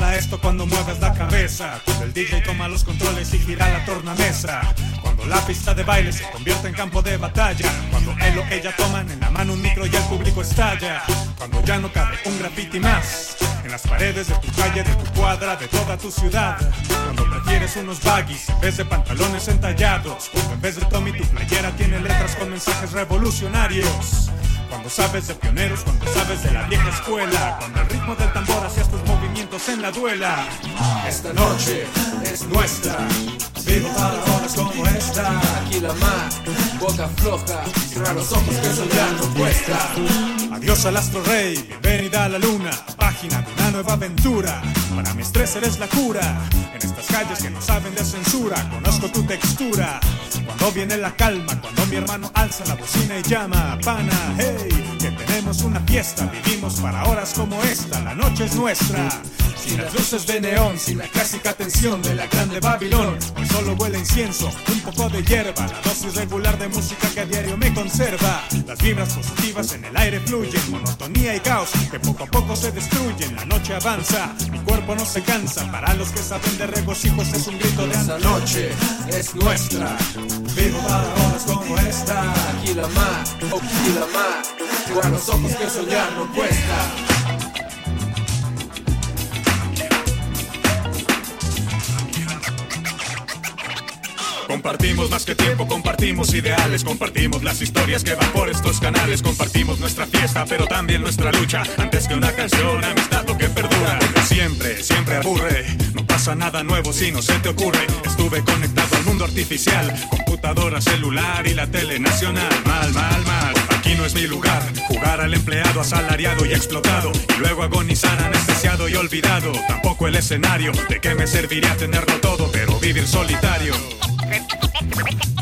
para esto cuando mueves la cabeza. Cuando el DJ toma los controles y gira la tornamesa. Cuando la pista de baile se convierte en campo de batalla. Cuando él o ella toman en la mano un micro y el público estalla. Cuando ya no cabe un graffiti más. En las paredes de tu calle, de tu cuadra, de toda tu ciudad. Cuando prefieres unos baggies en vez de pantalones entallados. Cuando en vez de Tommy tu playera tiene letras con mensajes revolucionarios. Cuando sabes de pioneros, cuando sabes de la vieja escuela, cuando el ritmo del tambor hacía tus movimientos en la duela. Esta noche es nuestra, vivo para horas como esta. Aquí la mar, boca floja, cierra los ojos que ya no cuesta. Adiós al astro rey, bienvenida a la luna, página de una nueva aventura. Para mi estrés eres la cura, estas calles que no saben de censura, conozco tu textura. Cuando viene la calma, cuando mi hermano alza la bocina y llama, pana, hey, que tenemos una fiesta, vivimos para horas como esta, la noche es nuestra. Sin las luces de neón, sin la clásica tensión de la grande Babilón, hoy solo huele incienso, un poco de hierba, la dosis regular de música que a diario me conserva. Las vibras positivas en el aire fluyen, monotonía y caos que poco a poco se destruyen, la noche avanza, mi cuerpo no se cansa, para los que saben de regocijos es un grito de Esta noche es nuestra, Vivo para horas como esta. aquí la mar, aquí la mar, cierra los ojos que soñar no cuesta. Compartimos más que tiempo, compartimos ideales, compartimos las historias que van por estos canales, compartimos nuestra fiesta, pero también nuestra lucha. Antes que una canción, amistad lo que perdura. Siempre, siempre aburre, no pasa nada nuevo si no se te ocurre. Estuve conectado al mundo artificial, computadora, celular y la tele nacional. Mal, mal, mal. Aquí no es mi lugar, jugar al empleado asalariado y explotado, y luego agonizar anestesiado y olvidado. Tampoco el escenario, de qué me serviría tenerlo todo, pero vivir solitario. めっちゃくちゃ。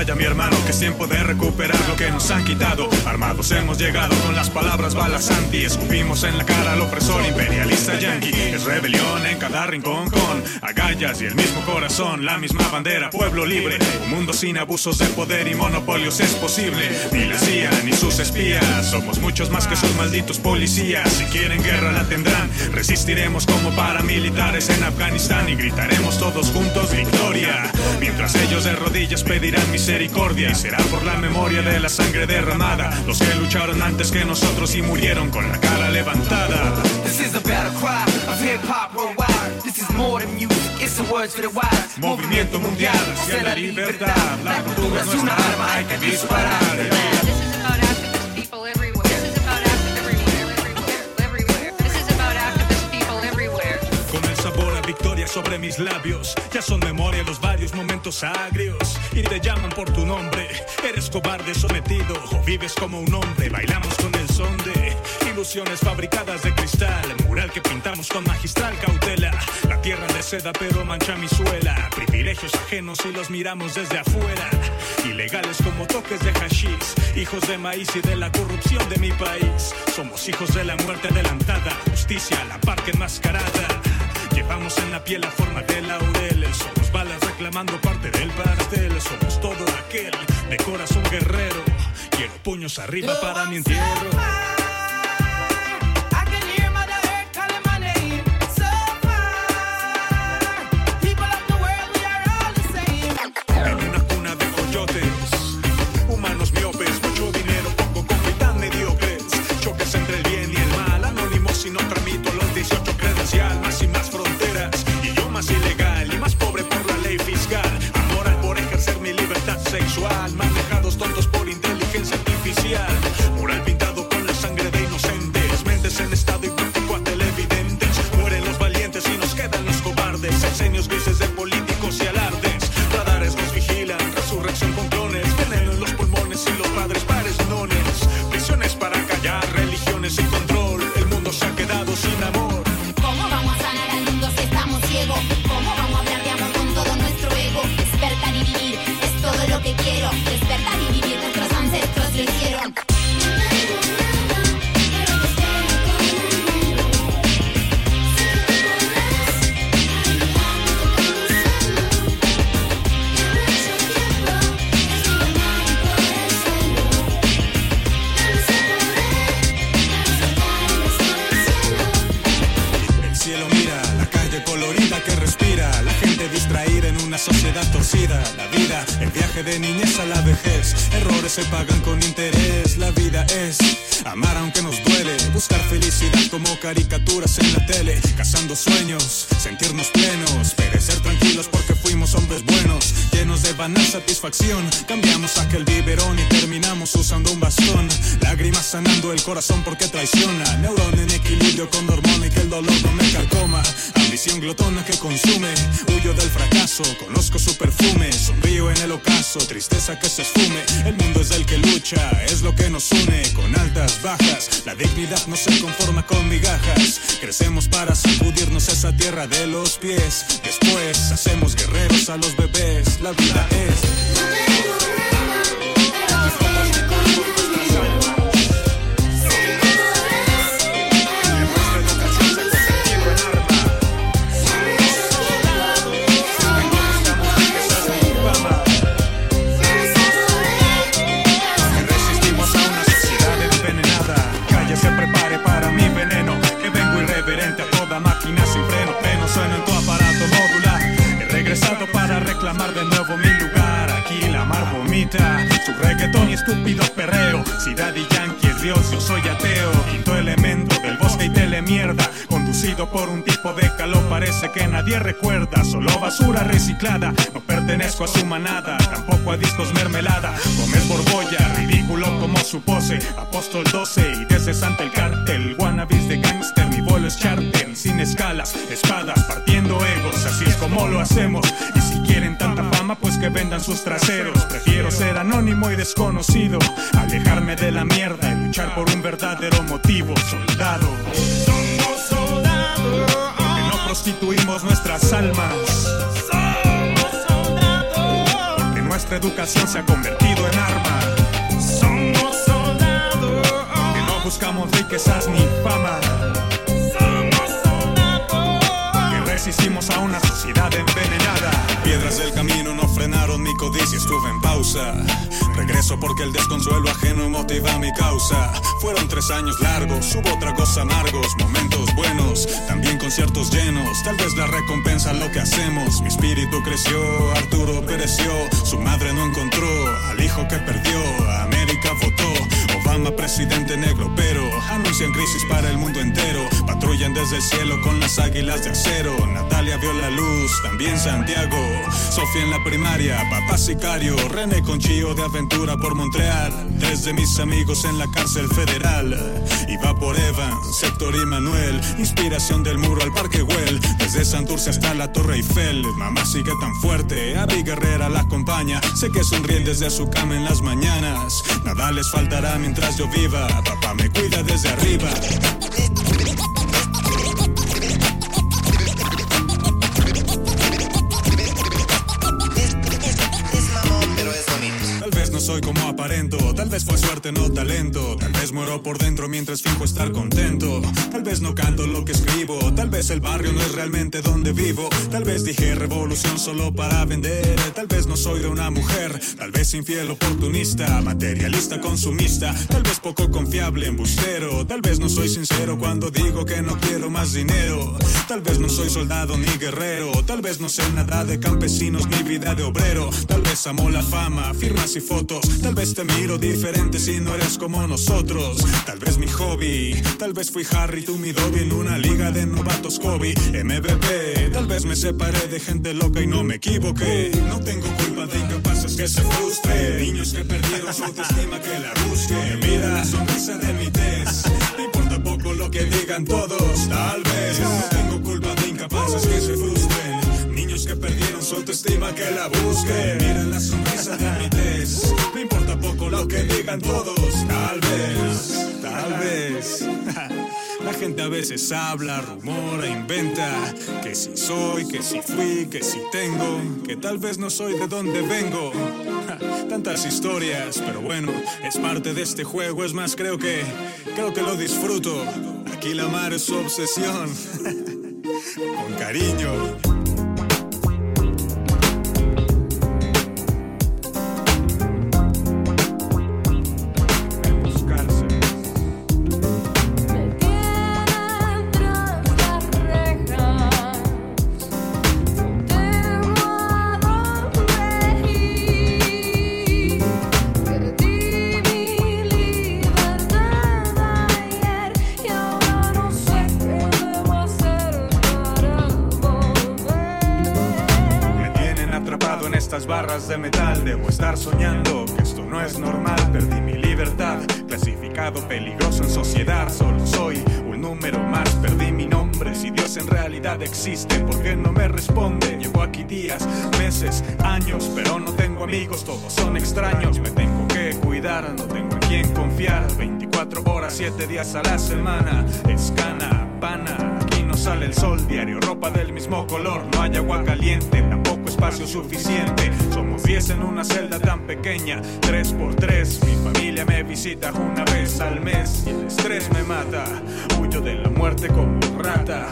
Batalla, mi hermano, que es tiempo de recuperar lo que nos han quitado. Armados hemos llegado con las palabras balas anti. Escupimos en la cara al opresor imperialista yanqui. Es rebelión en cada rincón con agallas y el mismo corazón. La misma bandera, pueblo libre. Un mundo sin abusos de poder y monopolios es posible. Ni la CIA ni sus espías. Somos muchos más que sus malditos policías. Si quieren guerra la tendrán. Resistiremos como paramilitares en Afganistán y gritaremos todos juntos victoria. Mientras ellos de rodillas pedirán misericordia y será por la memoria de la sangre derramada. Los que lucharon antes que nosotros y murieron con la cara levantada. This is a battle cry of hip hop worldwide. This is more than music, it's the words for the wise. Movimiento mundial hacia la libertad. La cultura es nuestra arma, hay que disparar. Sobre mis labios, ya son memoria los varios momentos agrios. Y te llaman por tu nombre, eres cobarde sometido, o vives como un hombre. Bailamos con el son de ilusiones fabricadas de cristal. Mural que pintamos con magistral cautela. La tierra de seda, pero mancha mi suela. Privilegios ajenos y los miramos desde afuera. Ilegales como toques de hashish, hijos de maíz y de la corrupción de mi país. Somos hijos de la muerte adelantada, justicia a la par que enmascarada. Llevamos en la piel la forma de laureles. Somos balas reclamando parte del pastel. Somos todo aquel de corazón guerrero. Quiero puños arriba para mi entierro. Errores se pagan con interés. La vida es amar aunque nos duele. Buscar felicidad como caricaturas en la tele. Cazando sueños, sentirnos plenos. Perecer tranquilos porque fuimos hombres buenos. Llenos de banal satisfacción. Cambiamos aquel biberón y terminamos usando un bastón. Lágrimas sanando el corazón porque traiciona. Neurón en equilibrio con hormona y que el dolor no me calcoma. Ambición glotona que consume. Huyo del fracaso, conozco su perfume. Sonrío en el ocaso, tristeza que se esfume. El mundo es el que lucha, es lo que nos une. Con altas, bajas, la dignidad no se conforma con migajas. Crecemos para sacudirnos esa tierra de los pies. Después hacemos guerreros a los bebés. La vida es. Por un tipo de calor, parece que nadie recuerda. Solo basura reciclada. No pertenezco a su manada, tampoco a discos mermelada. Comer borbolla, ridículo como su pose. Apóstol 12 y desde Santa el cartel. Wannabis de gangster, mi vuelo es charter. Sin escalas, espadas, partiendo egos. Así es como lo hacemos. Y si quieren tanta fama, pues que vendan sus traseros. Prefiero ser anónimo y desconocido. Alejarme de la mierda y luchar por un verdadero motivo. Soldado. Porque no prostituimos nuestras almas. Porque nuestra educación se ha convertido en arma. Somos soldados. Que no buscamos riquezas ni fama. Somos soldados. Que resistimos a una sociedad envenenada. Piedras del camino no mi codicia, estuve en pausa. Regreso porque el desconsuelo ajeno motiva mi causa. Fueron tres años largos, hubo tragos amargos, momentos buenos, también conciertos llenos. Tal vez la recompensa lo que hacemos. Mi espíritu creció, Arturo pereció, su madre no encontró al hijo que perdió. América votó, Obama presidente negro, pero anuncian crisis para el mundo entero. Desde el cielo con las águilas de acero. Natalia vio la luz, también Santiago. Sofía en la primaria, papá sicario. René Conchillo de aventura por Montreal. Tres de mis amigos en la cárcel federal. Iba por Evans, Sector y Manuel. Inspiración del muro al Parque Güell. Desde Santurce hasta la Torre Eiffel. Mamá sigue tan fuerte, Abby Guerrera la acompaña. Sé que sonríen desde su cama en las mañanas. Nada les faltará mientras yo viva. Papá me cuida desde arriba. momento. Tal vez fue suerte, no talento. Tal vez muero por dentro mientras finjo estar contento. Tal vez no canto lo que escribo, tal vez el barrio no es realmente donde vivo. Tal vez dije revolución solo para vender. Tal vez no soy de una mujer, tal vez infiel, oportunista, materialista, consumista. Tal vez poco confiable, embustero. Tal vez no soy sincero cuando digo que no quiero más dinero. Tal vez no soy soldado ni guerrero. Tal vez no sé nada de campesinos ni vida de obrero. Tal vez amo la fama, firmas y fotos. Tal vez te miro diferente si no eres como nosotros. Tal vez mi hobby. Tal vez fui Harry, tú mi Dobby en una liga de novatos Kobe. MVP. Tal vez me separé de gente loca y no me equivoqué. No tengo culpa de incapaces que se frustren. Niños que perdieron su autoestima que la busquen. Mira la sonrisa de mi tez. Me importa poco lo que digan todos. Tal vez no tengo culpa de incapaces que se frustren. Niños que perdieron su autoestima que la busquen. Mira la sonrisa de mi tez. Me importa poco lo que todos. Tal vez, tal vez. La gente a veces habla, rumora, inventa que si soy, que si fui, que si tengo, que tal vez no soy de donde vengo. Tantas historias, pero bueno, es parte de este juego, es más, creo que, creo que lo disfruto. Aquí la mar es su obsesión. Con cariño. Mal, debo estar soñando que esto no es normal. Perdí mi libertad, clasificado peligroso en sociedad. Solo soy un número más, perdí mi nombre. Si Dios en realidad existe, ¿por qué no me responde? Llevo aquí días, meses, años, pero no tengo amigos, todos son extraños. Me tengo que cuidar, no tengo en quién confiar. 24 horas, 7 días a la semana. Escana, pana, aquí no sale el sol. Diario, ropa del mismo color. No hay agua caliente, espacio suficiente. Somos 10 en una celda tan pequeña. 3 por 3 mi familia me visita una vez al mes. Y el estrés me mata. Huyo de la muerte como rata.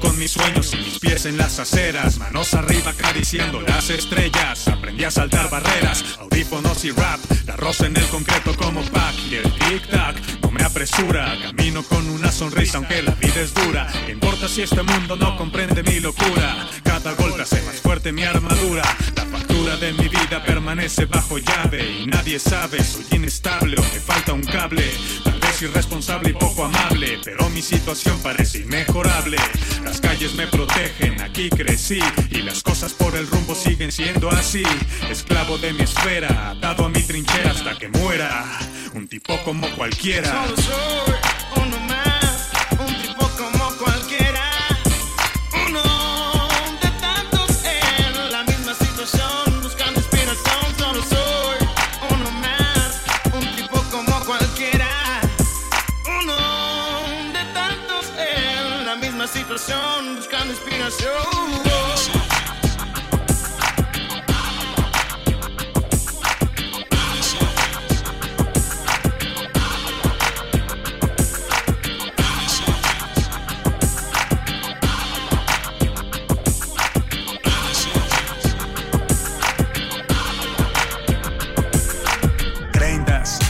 Con mis sueños y mis pies en las aceras, manos arriba acariciando las estrellas. Aprendí a saltar barreras, audífonos y rap, la rosa en el concreto como pack y el tic tac no me apresura. Camino con una sonrisa aunque la vida es dura. ¿Qué importa si este mundo no comprende mi locura? Cada golpe hace más fuerte mi armadura. La factura de mi vida permanece bajo llave y nadie sabe, soy inestable o me falta un cable. Irresponsable y poco amable, pero mi situación parece inmejorable. Las calles me protegen, aquí crecí y las cosas por el rumbo siguen siendo así. Esclavo de mi esfera, atado a mi trinchera hasta que muera. Un tipo como cualquiera. Misma situación, buscando inspiración.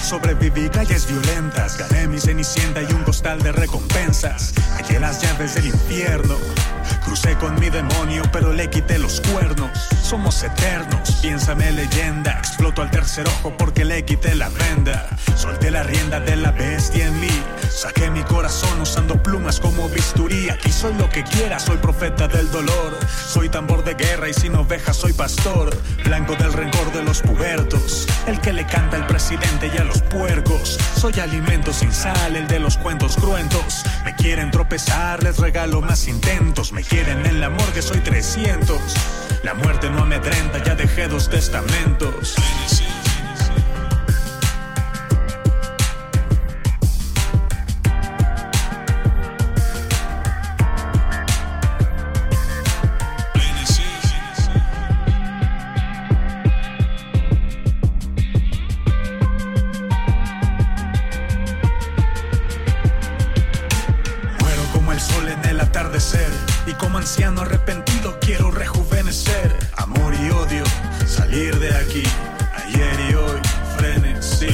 Sobreviví calles violentas, gané mi cenicienta y un costal de recompensas. Hallé las llaves del infierno, crucé con mi demonio, pero le quité los cuernos. Somos eternos, piénsame leyenda. Exploto al tercer ojo porque le quité la venda. Solté la rienda de la bestia en mí. Saqué mi corazón usando plumas como bisturí. Aquí soy lo que quiera, soy profeta del dolor. Soy tambor de guerra y sin ovejas soy pastor. Blanco del rencor de los pubertos. El que le canta al presidente y a los puercos. Soy alimento sin sal, el de los cuentos cruentos. Me quieren tropezar, les regalo más intentos. En la morgue, soy 300. La muerte no amedrenta, ya dejé dos testamentos. Muero como el sol en el atardecer y como anciano arrepentido quiero rejuvenecer. Amor y odio, salir de aquí, ayer y hoy, frenesí.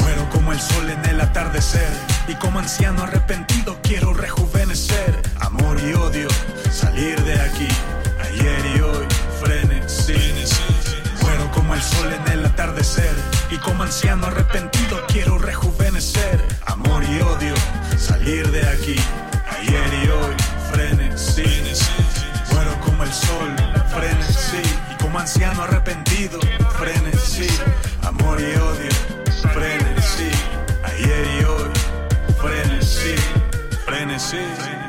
Muero como el sol en el atardecer y como anciano arrepentido quiero rejuvenecer. Amor y odio, salir de aquí, ayer y hoy, frenesí. Muero como el sol en el atardecer y como anciano arrepentido quiero rejuvenecer. Amor y odio, salir de aquí, ayer y hoy, frenesí. Muero como el sol, frenesí y como anciano arrepentido, frenesí. Amor y odio, frenesí, ayer y hoy, frenesí, frenesí.